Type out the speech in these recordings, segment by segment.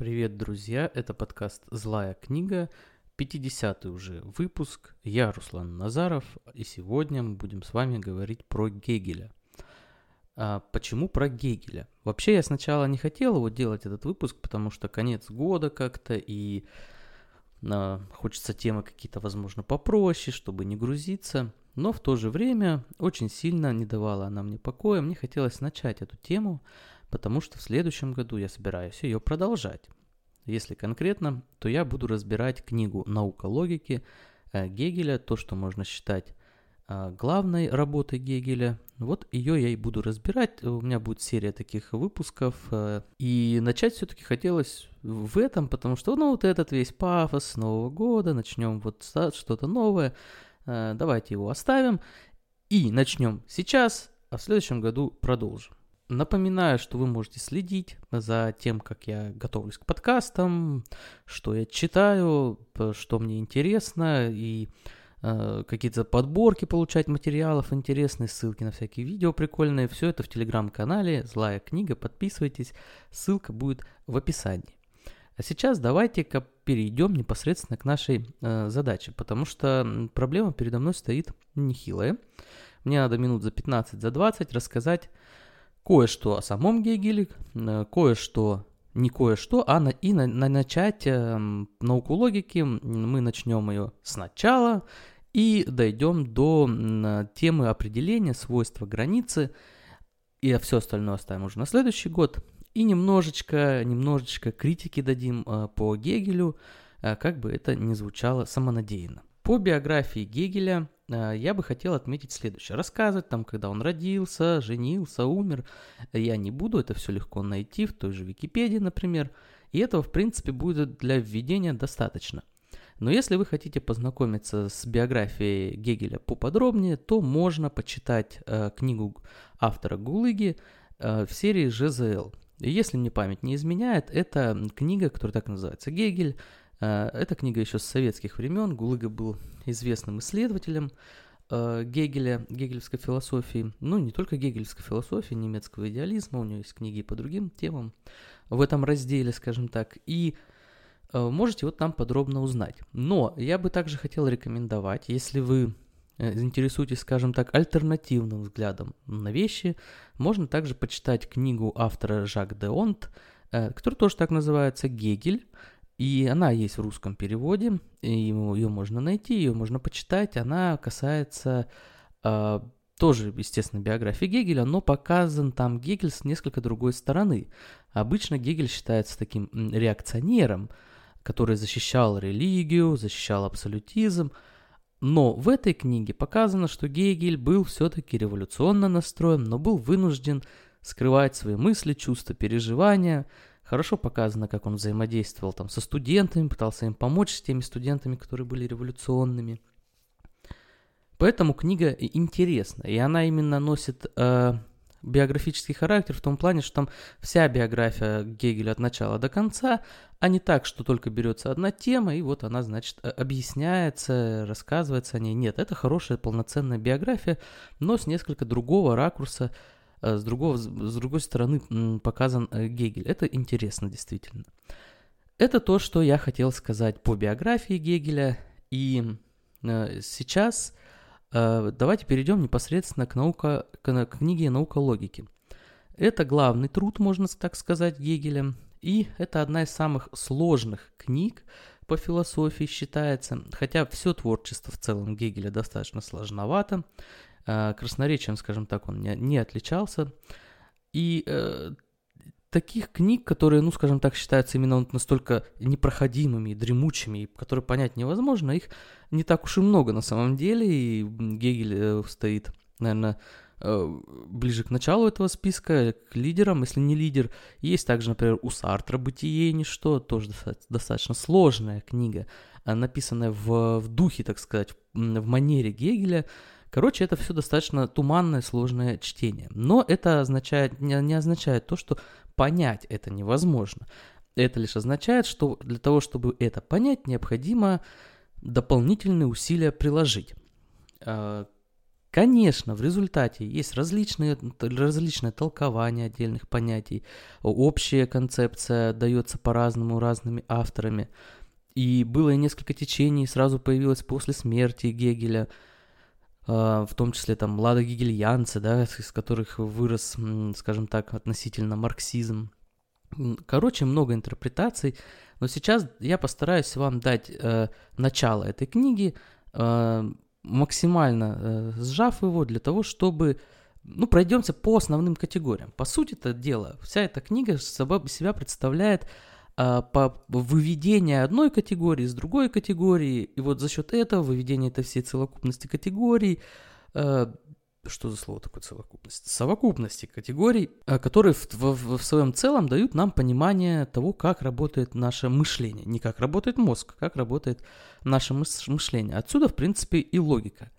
Привет, друзья! Это подкаст «Злая книга», 50-й уже выпуск. Я Руслан Назаров, и сегодня мы будем с вами говорить про Гегеля. А почему про Гегеля? Вообще я сначала не хотел его делать этот выпуск, потому что конец года как-то, и а, хочется темы какие-то, возможно, попроще, чтобы не грузиться. Но в то же время очень сильно не давала она мне покоя. Мне хотелось начать эту тему, потому что в следующем году я собираюсь ее продолжать. Если конкретно, то я буду разбирать книгу «Наука логики» э, Гегеля, то, что можно считать э, главной работой Гегеля. Вот ее я и буду разбирать. У меня будет серия таких выпусков. Э, и начать все-таки хотелось в этом, потому что, ну, вот этот весь пафос Нового года, начнем вот что-то новое. Давайте его оставим и начнем сейчас, а в следующем году продолжим. Напоминаю, что вы можете следить за тем, как я готовлюсь к подкастам, что я читаю, что мне интересно, и э, какие-то подборки получать материалов интересные, ссылки на всякие видео прикольные. Все это в телеграм-канале «Злая книга». Подписывайтесь, ссылка будет в описании. А сейчас давайте-ка перейдем непосредственно к нашей э, задаче, потому что проблема передо мной стоит нехилая. Мне надо минут за 15, за 20 рассказать кое-что о самом Гегеле, э, кое-что, не кое-что, а на, и на, на начать э, науку логики. Мы начнем ее сначала и дойдем до э, темы определения свойства границы, и все остальное оставим уже на следующий год. И немножечко, немножечко критики дадим э, по Гегелю, э, как бы это ни звучало самонадеянно. По биографии Гегеля я бы хотел отметить следующее. Рассказывать там, когда он родился, женился, умер, я не буду, это все легко найти в той же Википедии, например, и этого, в принципе, будет для введения достаточно. Но если вы хотите познакомиться с биографией Гегеля поподробнее, то можно почитать э, книгу автора Гулыги э, в серии ЖЗЛ. Если мне память не изменяет, это книга, которая так называется «Гегель», Э, эта книга еще с советских времен. Гулыга был известным исследователем э, Гегеля, гегелевской философии. Ну, не только гегелевской философии, немецкого идеализма. У него есть книги по другим темам в этом разделе, скажем так. И э, можете вот там подробно узнать. Но я бы также хотел рекомендовать, если вы интересуетесь, скажем так, альтернативным взглядом на вещи, можно также почитать книгу автора Жак де Онт, который тоже так называется «Гегель», и она есть в русском переводе, ее можно найти, ее можно почитать. Она касается э, тоже, естественно, биографии Гегеля, но показан там Гегель с несколько другой стороны. Обычно Гегель считается таким реакционером, который защищал религию, защищал абсолютизм. Но в этой книге показано, что Гегель был все-таки революционно настроен, но был вынужден скрывать свои мысли, чувства, переживания – Хорошо показано, как он взаимодействовал там со студентами, пытался им помочь с теми студентами, которые были революционными. Поэтому книга интересна, и она именно носит э, биографический характер в том плане, что там вся биография Гегеля от начала до конца, а не так, что только берется одна тема, и вот она, значит, объясняется, рассказывается о ней. Нет, это хорошая полноценная биография, но с несколько другого ракурса, Э, с, другого, с другой стороны показан э, Гегель. Это интересно действительно. Это то, что я хотел сказать по биографии Гегеля. И э, сейчас давайте перейдем непосредственно к, наука, к книге «Наука логики». Это главный труд, можно так сказать, Гегеля. И это одна из самых сложных книг по философии считается, хотя все творчество в целом Гегеля достаточно сложновато. Э, красноречием, скажем так, он не, не отличался. И э, таких книг, которые, ну, скажем так, считаются именно настолько непроходимыми, дремучими, которые понять невозможно, их не так уж и много на самом деле, и Гегель э, стоит, наверное, э, ближе к началу этого списка, к лидерам, если не лидер. Есть также, например, у Сартра «Бытие и ничто», тоже достаточно сложная книга, написанная в, в духе, так сказать, в манере Гегеля, Короче, это все достаточно туманное, сложное чтение. Но это означает, не, не означает то, что понять это невозможно. Это лишь означает, что для того, чтобы это понять, необходимо дополнительные усилия приложить. А, Конечно, в результате есть различные, различные толкования отдельных понятий, общая концепция дается по-разному разными авторами. И было несколько течений, сразу появилось после смерти Гегеля, в том числе там Лада Гегельянцы, да, из которых вырос, скажем так, относительно марксизм. Короче, много интерпретаций, но сейчас я постараюсь вам дать э, начало этой книги, э, максимально э, сжав его для того, чтобы ну, пройдемся по основным категориям. По сути это дело, вся эта книга себя представляет по выведение одной категории с другой категории, и вот за счет этого выведения этой всей целокупности категорий э, что за слово такое совокупность? Совокупности категорий, э, которые в, в, в своем целом дают нам понимание того, как работает наше мышление. Не как работает мозг, как работает наше мышление. Отсюда, в принципе, и логика.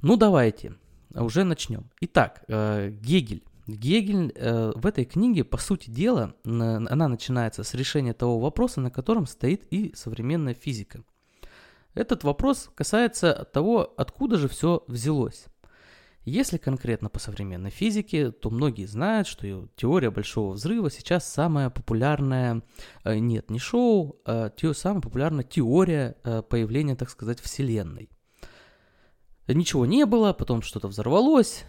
Ну, давайте, уже начнем. Итак, Гегель. Гегель э, в этой книге, по сути дела, она начинается с решения того вопроса, на котором стоит и современная физика. Этот вопрос касается того, откуда же все взялось. Если конкретно по современной физике, то многие знают, что теория Большого Взрыва сейчас самая популярная, э, нет, не шоу, а самая популярная теория э, появления, так сказать, Вселенной. Ничего не было, потом что-то взорвалось,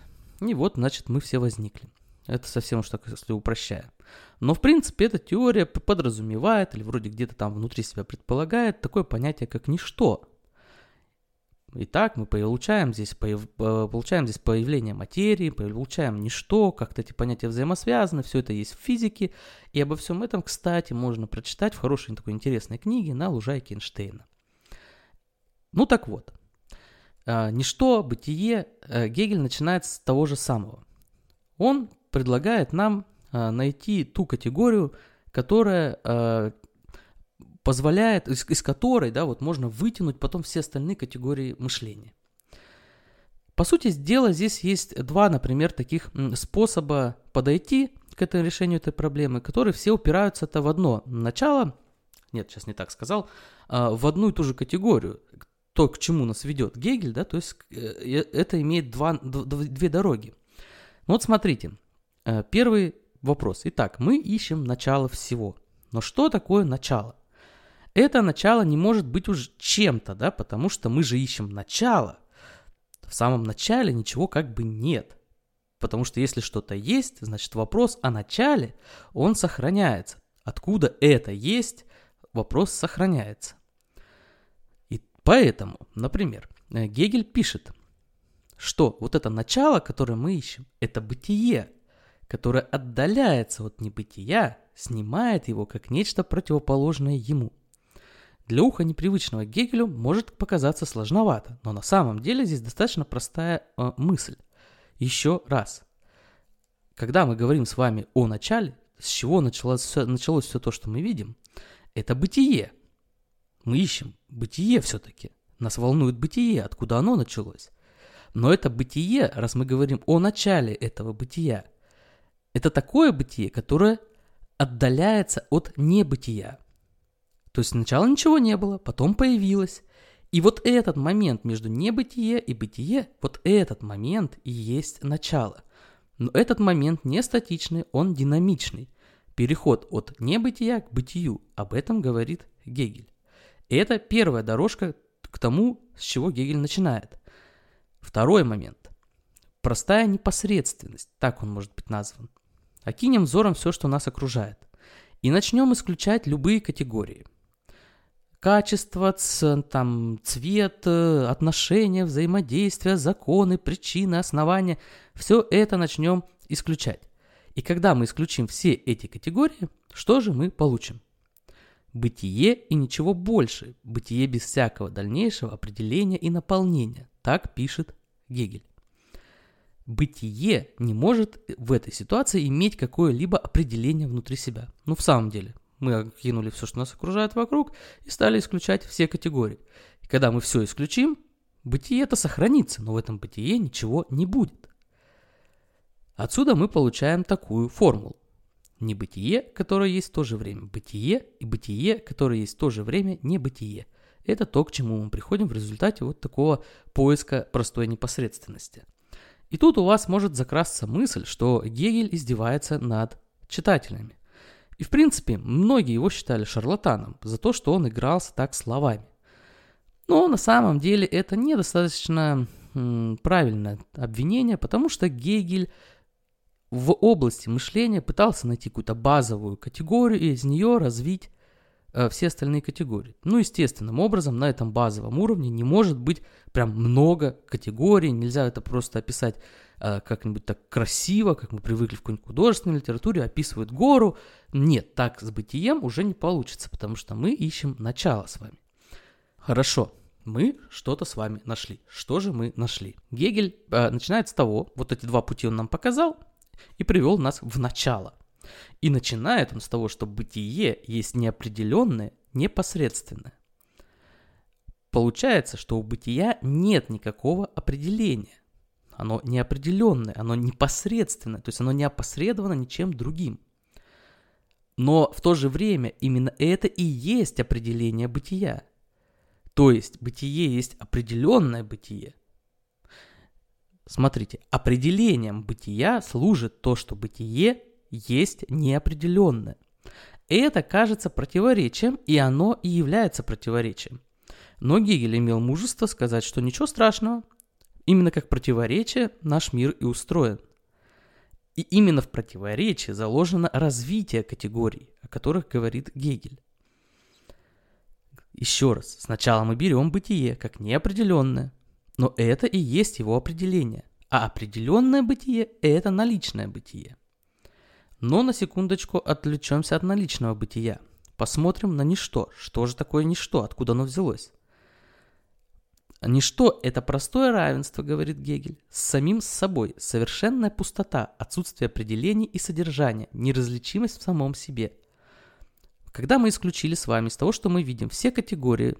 и вот, значит, мы все возникли. Это совсем уж так, если упрощая. Но, в принципе, эта теория подразумевает, или вроде где-то там внутри себя предполагает, такое понятие, как ничто – Итак, мы получаем здесь, получаем здесь появление материи, получаем ничто, как-то эти понятия взаимосвязаны, все это есть в физике. И обо всем этом, кстати, можно прочитать в хорошей такой интересной книге на лужайке Эйнштейна. Ну так вот, ничто, бытие, э, Гегель начинает с того же самого. Он предлагает нам а, найти ту категорию, которая а, позволяет, из, из которой, да, вот можно вытянуть потом все остальные категории мышления. По сути дела, здесь есть два, например, таких способа подойти к этому решению этой проблемы, которые все упираются-то в одно. Начало, нет, сейчас не так сказал, а, в одну и ту же категорию. То, к чему нас ведет Гегель, да, то есть э, это имеет два, две дороги. Ну вот смотрите, э, первый вопрос. Итак, мы ищем начало всего. Но что такое начало? это начало не может быть уж чем-то, да, потому что мы же ищем начало. В самом начале ничего как бы нет. Потому что если что-то есть, значит вопрос о начале, он сохраняется. Откуда это есть, вопрос сохраняется. Поэтому, например, Гегель пишет, что вот это начало, которое мы ищем, это бытие, которое отдаляется от небытия, снимает его как нечто противоположное ему – для уха непривычного Гегелю может показаться сложновато, но на самом деле здесь достаточно простая э, мысль. Еще раз. Когда мы говорим с вами о начале, с чего началось началось все то, что мы видим, это бытие. Мы ищем бытие все-таки. Нас волнует бытие, откуда оно началось. Но это бытие, раз мы говорим о начале этого бытия, это такое бытие, которое отдаляется от небытия. То есть сначала ничего не было, потом появилось. И вот этот момент между небытие и бытие, вот этот момент и есть начало. Но этот момент не статичный, он динамичный. Переход от небытия к бытию, об этом говорит Гегель. И это первая дорожка к тому, с чего Гегель начинает. Второй момент. Простая непосредственность, так он может быть назван. Окинем взором все, что нас окружает. И начнем исключать любые категории качество, там, цвет, э, отношения, взаимодействия, законы, причины, основания. Все это начнем исключать. И когда мы исключим все эти категории, что же мы получим? Бытие и ничего больше. Бытие без всякого дальнейшего определения и наполнения. Так пишет Гегель. Бытие не может в этой ситуации иметь какое-либо определение внутри себя. Ну, в самом деле, мы кинули все, что нас окружает вокруг, и стали исключать все категории. И когда мы все исключим, бытие это сохранится, но в этом бытие ничего не будет. Отсюда мы получаем такую формулу. Небытие, которое есть в то же время бытие, и бытие, которое есть в то же время небытие. Это то, к чему мы приходим в результате вот такого поиска простой непосредственности. И тут у вас может закрасться мысль, что Гегель издевается над читателями. И в принципе, многие его считали шарлатаном за то, что он игрался так словами. Но на самом деле это недостаточно правильное обвинение, потому что Гегель в области мышления пытался найти какую-то базовую категорию и из нее развить э, все остальные категории. Ну, естественным образом, на этом базовом уровне не может быть прям много категорий, нельзя это просто описать э, как-нибудь так красиво, как мы привыкли в какой-нибудь художественной литературе, описывают гору. Нет, так с бытием уже не получится, потому что мы ищем начало с вами. Хорошо, мы что-то с вами нашли. Что же мы нашли? Гегель э, начинает с того, вот эти два пути он нам показал, и привел нас в начало. И начинает он с того, что бытие есть неопределенное, непосредственное. Получается, что у бытия нет никакого определения. Оно неопределенное, оно непосредственное, то есть оно не опосредовано ничем другим. Но в то же время именно это и есть определение бытия. То есть бытие есть определенное бытие, Смотрите, определением бытия служит то, что бытие есть неопределенное. Это кажется противоречием, и оно и является противоречием. Но Гегель имел мужество сказать, что ничего страшного, именно как противоречие наш мир и устроен. И именно в противоречии заложено развитие категорий, о которых говорит Гегель. Еще раз, сначала мы берем бытие как неопределенное, но это и есть его определение. А определенное бытие – это наличное бытие. Но на секундочку отвлечемся от наличного бытия. Посмотрим на ничто. Что же такое ничто? Откуда оно взялось? Ничто – это простое равенство, говорит Гегель, с самим собой, совершенная пустота, отсутствие определений и содержания, неразличимость в самом себе. Когда мы исключили с вами из того, что мы видим все категории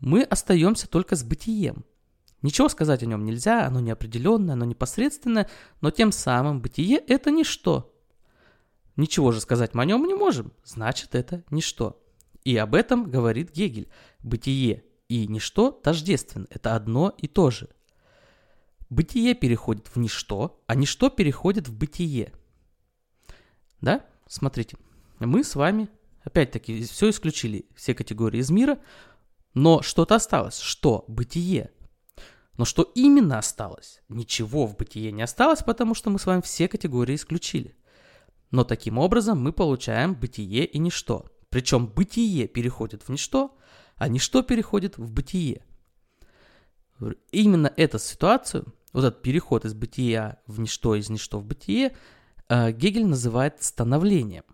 мы остаемся только с бытием. Ничего сказать о нем нельзя, оно неопределенное, оно непосредственное, но тем самым бытие – это ничто. Ничего же сказать мы о нем не можем, значит это ничто. И об этом говорит Гегель. Бытие и ничто тождественно, это одно и то же. Бытие переходит в ничто, а ничто переходит в бытие. Да? Смотрите, мы с вами, опять-таки, все исключили, все категории из мира, но что-то осталось. Что? Бытие. Но что именно осталось? Ничего в бытие не осталось, потому что мы с вами все категории исключили. Но таким образом мы получаем бытие и ничто. Причем бытие переходит в ничто, а ничто переходит в бытие. Именно эту ситуацию, вот этот переход из бытия в ничто, из ничто в бытие, э, Гегель называет становлением.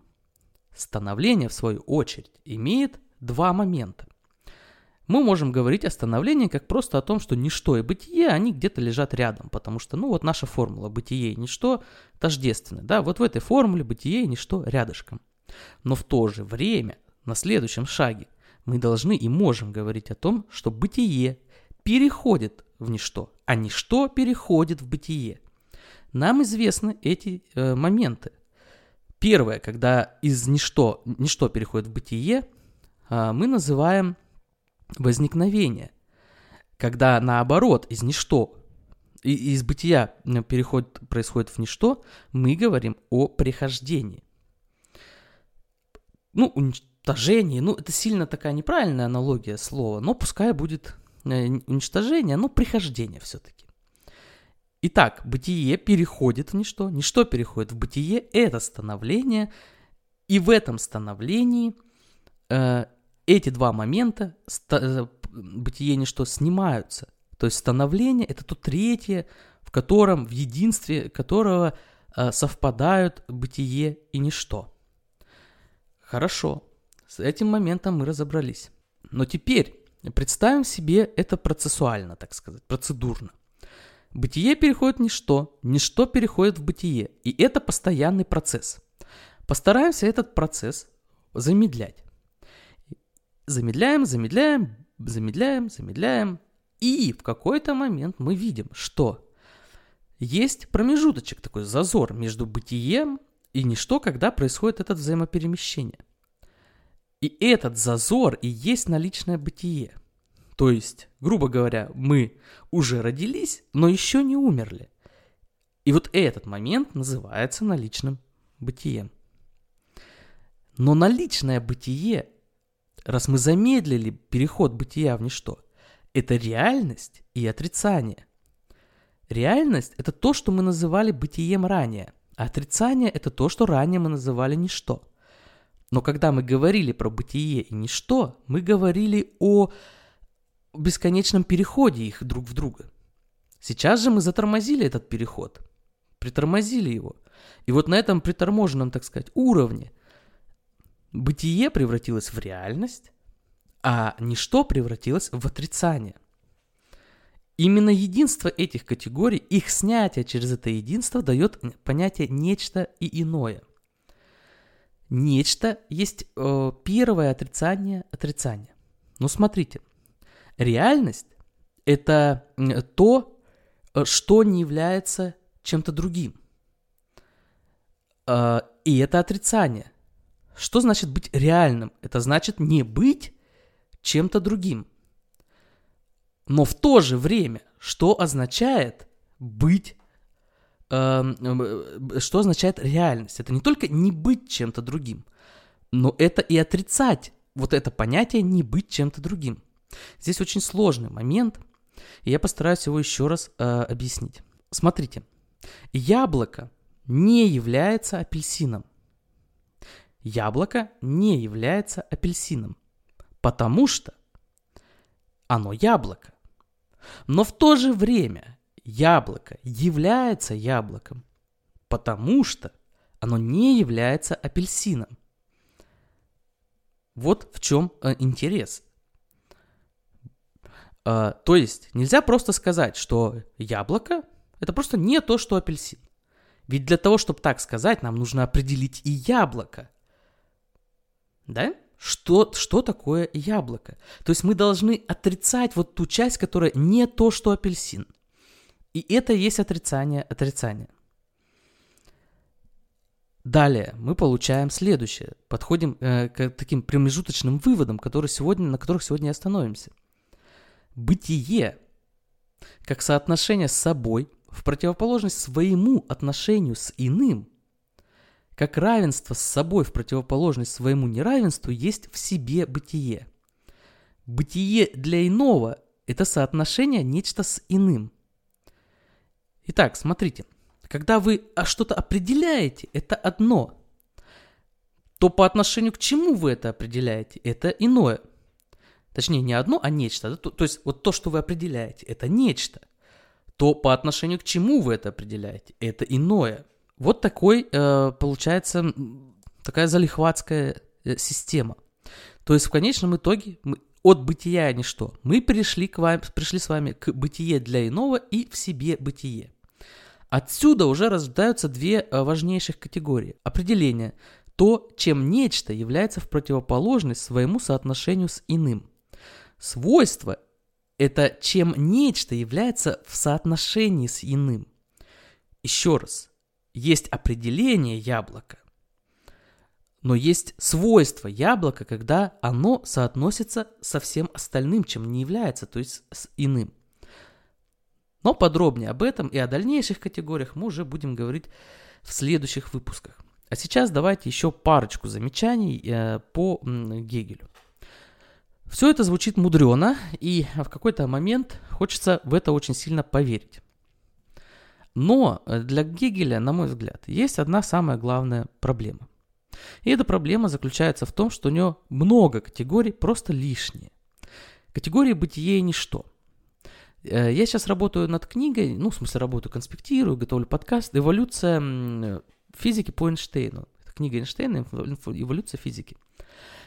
Становление, в свою очередь, имеет два момента мы можем говорить о становлении как просто о том, что ничто и бытие, они где-то лежат рядом, потому что, ну вот наша формула бытие и ничто тождественны, да, вот в этой формуле бытие и ничто рядышком. Но в то же время, на следующем шаге, мы должны и можем говорить о том, что бытие переходит в ничто, а ничто переходит в бытие. Нам известны эти э, моменты. Первое, когда из ничто, ничто переходит в бытие, э, мы называем возникновение, когда наоборот из ничто, из бытия переход происходит в ничто, мы говорим о прихождении. Ну, уничтожение, ну, это сильно такая неправильная аналогия слова, но пускай будет э, уничтожение, но прихождение все-таки. Итак, бытие переходит в ничто, ничто переходит в бытие, это становление, и в этом становлении э, эти два момента, э, бытие ничто, снимаются. То есть становление – это то третье, в котором, в единстве которого э, совпадают бытие и ничто. Хорошо, с этим моментом мы разобрались. Но теперь представим себе это процессуально, так сказать, процедурно. Бытие переходит в ничто, ничто переходит в бытие, и это постоянный процесс. Постараемся этот процесс замедлять. Замедляем, замедляем, замедляем, замедляем. И в какой-то момент мы видим, что есть промежуточек, такой зазор между бытием и ничто, когда происходит это взаимоперемещение. И этот зазор и есть наличное бытие. То есть, грубо говоря, мы уже родились, но еще не умерли. И вот этот момент называется наличным бытием. Но наличное бытие, раз мы замедлили переход бытия в ничто, это реальность и отрицание. Реальность – это то, что мы называли бытием ранее, а отрицание – это то, что ранее мы называли ничто. Но когда мы говорили про бытие и ничто, мы говорили о бесконечном переходе их друг в друга. Сейчас же мы затормозили этот переход, притормозили его. И вот на этом приторможенном, так сказать, уровне бытие превратилось в реальность, а ничто превратилось в отрицание. Именно единство этих категорий, их снятие через это единство дает понятие нечто и иное. Нечто есть э, первое отрицание отрицания. Но смотрите, реальность это то, э, что не является чем-то другим. Э, и это отрицание. Что значит быть реальным? Это значит не быть чем-то другим. Но в то же время, что означает быть, эм, э, что означает реальность? Это не только не быть чем-то другим, но это и отрицать вот это понятие не быть чем-то другим. Здесь очень сложный момент, и я постараюсь его еще раз э, объяснить. Смотрите, яблоко не является апельсином. Яблоко не является апельсином, потому что оно яблоко. Но в то же время яблоко является яблоком, потому что оно не является апельсином. Вот в чем э, интерес. Э, то есть нельзя просто сказать, что яблоко это просто не то, что апельсин. Ведь для того, чтобы так сказать, нам нужно определить и яблоко. Да? Что, что такое яблоко? То есть мы должны отрицать вот ту часть, которая не то, что апельсин. И это есть отрицание отрицания. Далее мы получаем следующее. Подходим э, к таким промежуточным выводам, которые сегодня, на которых сегодня остановимся. Бытие, как соотношение с собой, в противоположность своему отношению с иным – как равенство с собой в противоположность своему неравенству есть в себе бытие. Бытие для иного – это соотношение нечто с иным. Итак, смотрите, когда вы а, что-то определяете, это одно, то по отношению к чему вы это определяете, это иное. Точнее, не одно, а нечто. То, то есть вот то, что вы определяете, это нечто. То по отношению к чему вы это определяете, это иное. Вот такой, э, получается, такая залихватская э, система. То есть в конечном итоге мы от бытия ничто. Мы пришли, к вам, пришли с вами к бытие для иного и в себе бытие. Отсюда уже рождаются две э, важнейших категории. Определение. То, чем нечто является в противоположность своему соотношению с иным. Свойство – это чем нечто является в соотношении с иным. Еще раз – есть определение яблока, но есть свойство яблока, когда оно соотносится со всем остальным, чем не является, то есть с иным. Но подробнее об этом и о дальнейших категориях мы уже будем говорить в следующих выпусках. А сейчас давайте еще парочку замечаний э, по Гегелю. Все это звучит мудрено, и в какой-то момент хочется в это очень сильно поверить. Но э, для Гегеля, на мой взгляд, есть одна самая главная проблема. И эта проблема заключается в том, что у него много категорий просто лишние. Категории бытие и ничто. Э, я сейчас работаю над книгой, ну, в смысле, работаю, конспектирую, готовлю подкаст «Эволюция физики по Эйнштейну». Это книга Эйнштейна «Эволюция физики».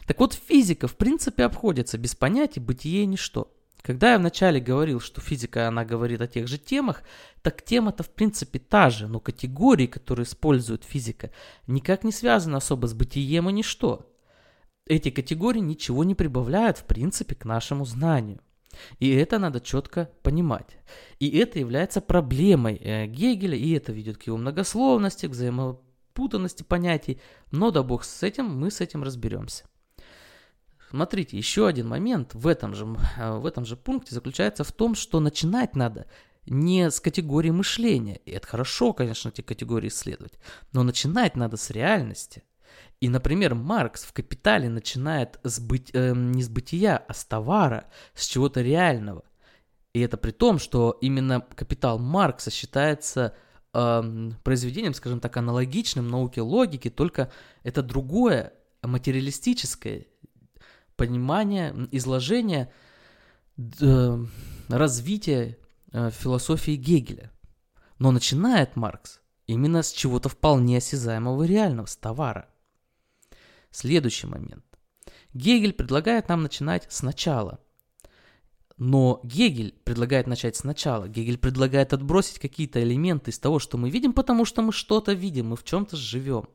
Так вот, физика, в принципе, обходится без понятий бытие и ничто. Когда я вначале говорил, что физика, она говорит о тех же темах, так тема-то в принципе та же, но категории, которые использует физика, никак не связаны особо с бытием и ничто. Эти категории ничего не прибавляют в принципе к нашему знанию. И это надо четко понимать. И это является проблемой э, Гегеля, и это ведет к его многословности, к взаимопутанности понятий. Но да бог с этим, мы с этим разберемся. Смотрите, еще один момент в этом же, в этом же пункте заключается в том, что начинать надо не с категории мышления. И это хорошо, конечно, эти категории исследовать. Но начинать надо с реальности. И, например, Маркс в «Капитале» начинает с быть, э, не с бытия, а с товара, с чего-то реального. И это при том, что именно «Капитал» Маркса считается э, произведением, скажем так, аналогичным науке логики, только это другое материалистическое понимание, изложение э, развития э, философии Гегеля. Но начинает Маркс именно с чего-то вполне осязаемого и реального, с товара – Следующий момент. Гегель предлагает нам начинать сначала. Но Гегель предлагает начать сначала. Гегель предлагает отбросить какие-то элементы из того, что мы видим, потому что мы что-то видим, мы в чем-то живем.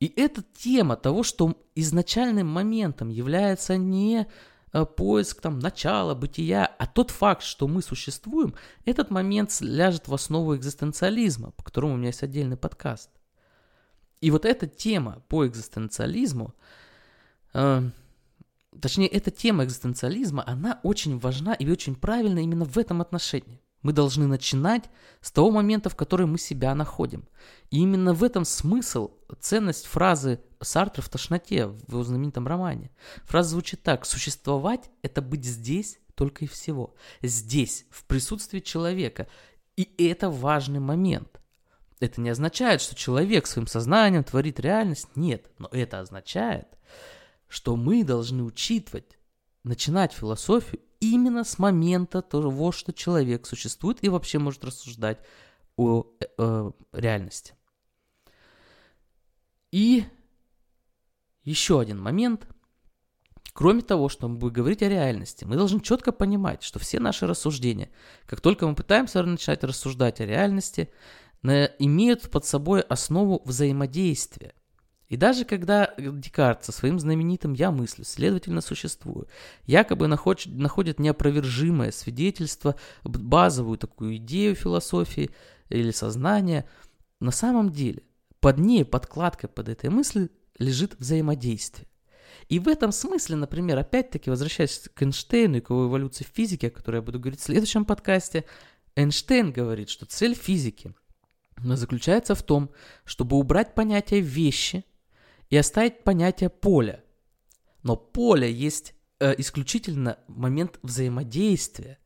И эта тема того, что изначальным моментом является не э, поиск там, начала, бытия, а тот факт, что мы существуем, этот момент ляжет в основу экзистенциализма, по которому у меня есть отдельный подкаст. И вот эта тема по экзистенциализму, э, точнее, эта тема экзистенциализма, она очень важна и очень правильна именно в этом отношении. Мы должны начинать с того момента, в который мы себя находим. И именно в этом смысл, ценность фразы Сартра в «Тошноте» в его знаменитом романе. Фраза звучит так. «Существовать – это быть здесь только и всего. Здесь, в присутствии человека. И это важный момент. Это не означает, что человек своим сознанием творит реальность. Нет, но это означает, что мы должны учитывать, начинать философию именно с момента того, что человек существует и вообще может рассуждать о э, э, реальности. И еще один момент. Кроме того, чтобы говорить о реальности, мы должны четко понимать, что все наши рассуждения, как только мы пытаемся начать рассуждать о реальности, имеют под собой основу взаимодействия. И даже когда Декарт со своим знаменитым «я мыслю», следовательно, существую, якобы находит, находит неопровержимое свидетельство, базовую такую идею философии или сознания, на самом деле под ней, подкладкой под этой мыслью лежит взаимодействие. И в этом смысле, например, опять-таки возвращаясь к Эйнштейну и к его эволюции в физике, о которой я буду говорить в следующем подкасте, Эйнштейн говорит, что цель физики заключается в том, чтобы убрать понятие вещи и оставить понятие поля. Но поле есть э, исключительно момент взаимодействия.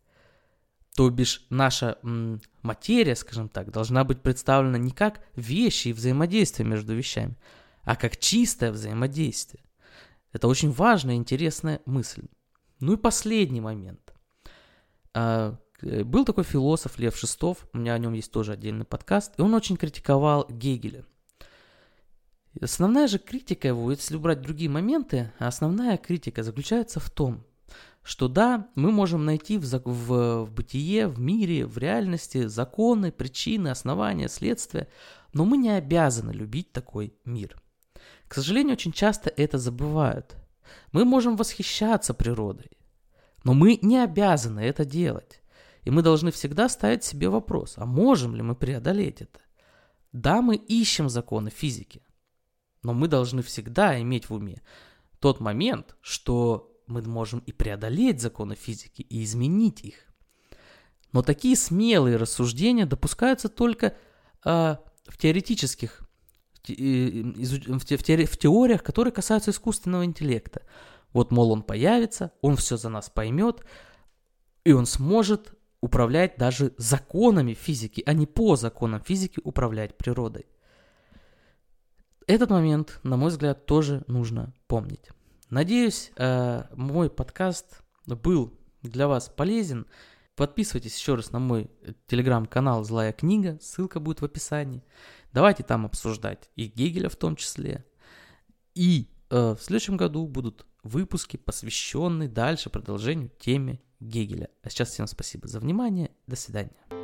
То бишь наша м, материя, скажем так, должна быть представлена не как вещи и взаимодействие между вещами, а как чистое взаимодействие. Это очень важная и интересная мысль. Ну и последний момент. А, Э, был такой философ Лев Шестов, у меня о нем есть тоже отдельный подкаст, и он очень критиковал Гегеля. Основная же критика его, если убрать другие моменты, основная критика заключается в том, что да, мы можем найти в, в, в бытие, в мире, в реальности законы, причины, основания, следствия, но мы не обязаны любить такой мир. К сожалению, очень часто это забывают. Мы можем восхищаться природой, но мы не обязаны это делать. И мы должны всегда ставить себе вопрос, а можем ли мы преодолеть это? Да, мы ищем законы физики, но мы должны всегда иметь в уме тот момент, что мы можем и преодолеть законы физики, и изменить их. Но такие смелые рассуждения допускаются только э, в теоретических, в, в, в, в теориях, которые касаются искусственного интеллекта. Вот, мол, он появится, он все за нас поймет, и он сможет управлять даже законами физики, а не по законам физики управлять природой. Этот момент, на мой взгляд, тоже нужно помнить. Надеюсь, э, мой подкаст был для вас полезен. Подписывайтесь еще раз на мой телеграм-канал «Злая книга», ссылка будет в описании. Давайте там обсуждать и Гегеля в том числе. И э, в следующем году будут выпуски, посвященные дальше продолжению теме Гегеля. А сейчас всем спасибо за внимание. До свидания.